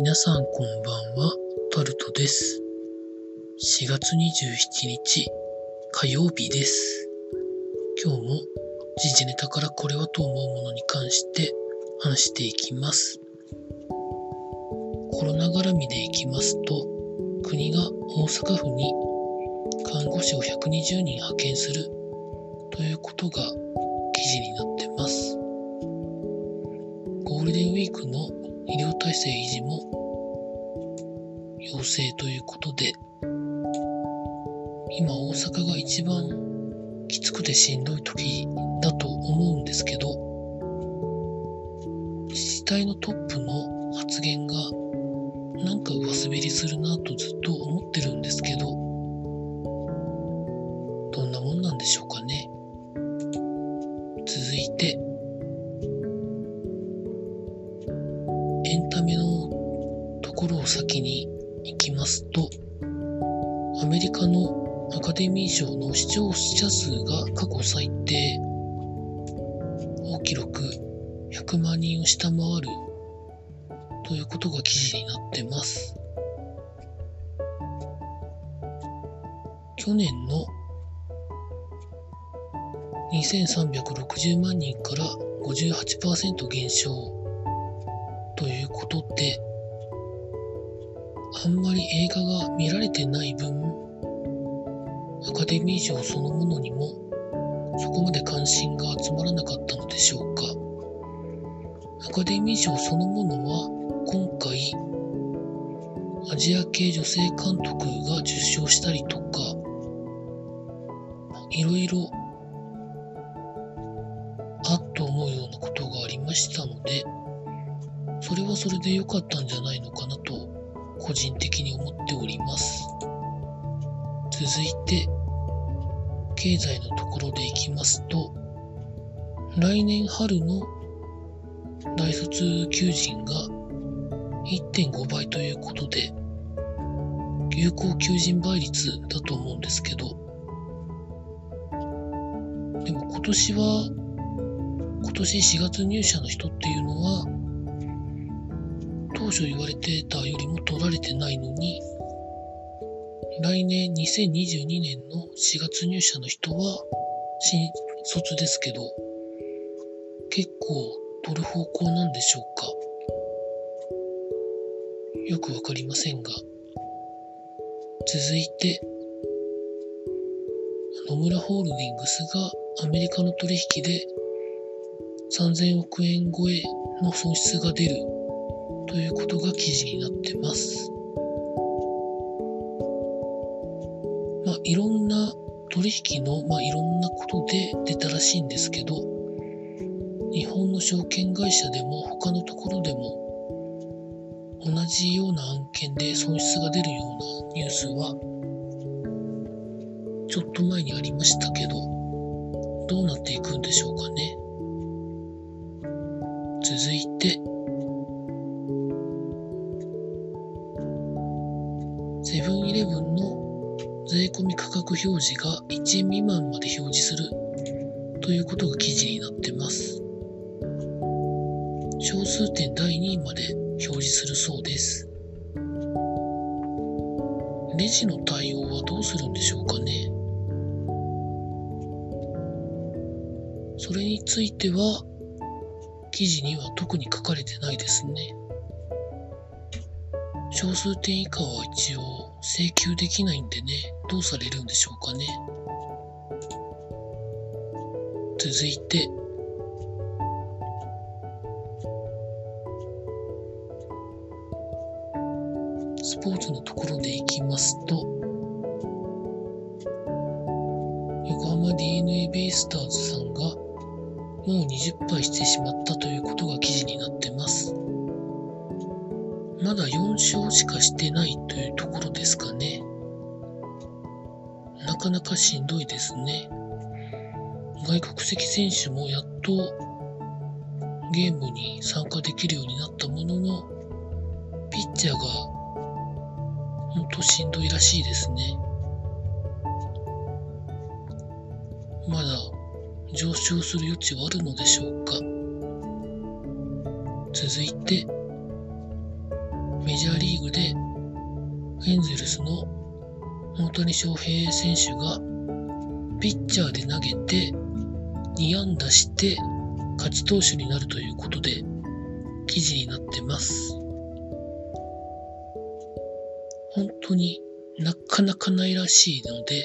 皆さんこんばんは、タルトです。4月27日火曜日です。今日も時事ネタからこれはと思うものに関して話していきます。コロナ絡みでいきますと、国が大阪府に看護師を120人派遣するということが記事になって医療体制維持も要請ということで、今大阪が一番きつくてしんどい時だと思うんですけど、自治体のトップの発言がなんか上滑りするなとずっと思ってるんですけど、どんなもんなんでしょうかね。先に行きますと、アメリカのアカデミー賞の視聴者数が過去最低、大記録100万人を下回るということが記事になってます。去年の2360万人から58%減少ということで、あんまり映画が見られてない分、アカデミー賞そのものにもそこまで関心が集まらなかったのでしょうか。アカデミー賞そのものは今回アジア系女性監督が受賞したりとか、いろいろあっと思うようなことがありましたので、それはそれで良かったんじゃないのかなと個人的に思っております。続いて、経済のところでいきますと、来年春の大卒求人が1.5倍ということで、有効求人倍率だと思うんですけど、でも今年は、今年4月入社の人っていうのは、当初言われてたよりも取られてないのに、来年2022年の4月入社の人は新卒ですけど、結構取る方向なんでしょうか？よくわかりませんが。続いて、野村ホールディングスがアメリカの取引で3000億円超えの損失が出るということが記事になってます。まあ、いろんな取引の、まあ、いろんなことで出たらしいんですけど、日本の証券会社でも他のところでも同じような案件で損失が出るようなニュースはちょっと前にありましたけど、どうなっていくんでしょうかね。続いて、表示が1円未満まで表示するということが記事になってます。小数点第2位まで表示するそうです。レジの対応はどうするんでしょうかね。それについては、記事には特に書かれてないですね。小数点以下は一応請求できないんでね、どうされるんでしょうかね。続いて、スポーツのところでいきますと、横浜 DNA ベイスターズさんがもう20敗してしまったということが記事になってます。まだ4勝しかしてないというところですかね。なかなかしんどいですね。外国籍選手もやっとゲームに参加できるようになったものの、ピッチャーがほんとしんどいらしいですね。まだ上昇する余地はあるのでしょうか。続いて、メジャーリーグでエンゼルスの大谷翔平選手がピッチャーで投げて2安打して勝ち投手になるということで記事になってます。本当になかなかないらしいので、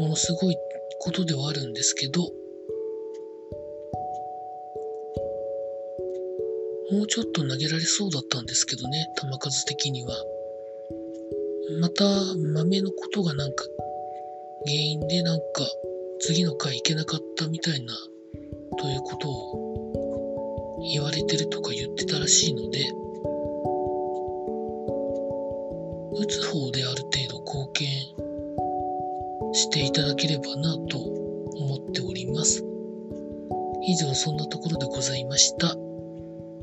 ものすごいことではあるんですけど、もうちょっと投げられそうだったんですけどね、球数的には。また、豆のことがなんか、原因でなんか、次の回行けなかったみたいな、ということを言われてるとか言ってたらしいので、打つ方である程度貢献していただければなと思っております。以上そんなところでございました。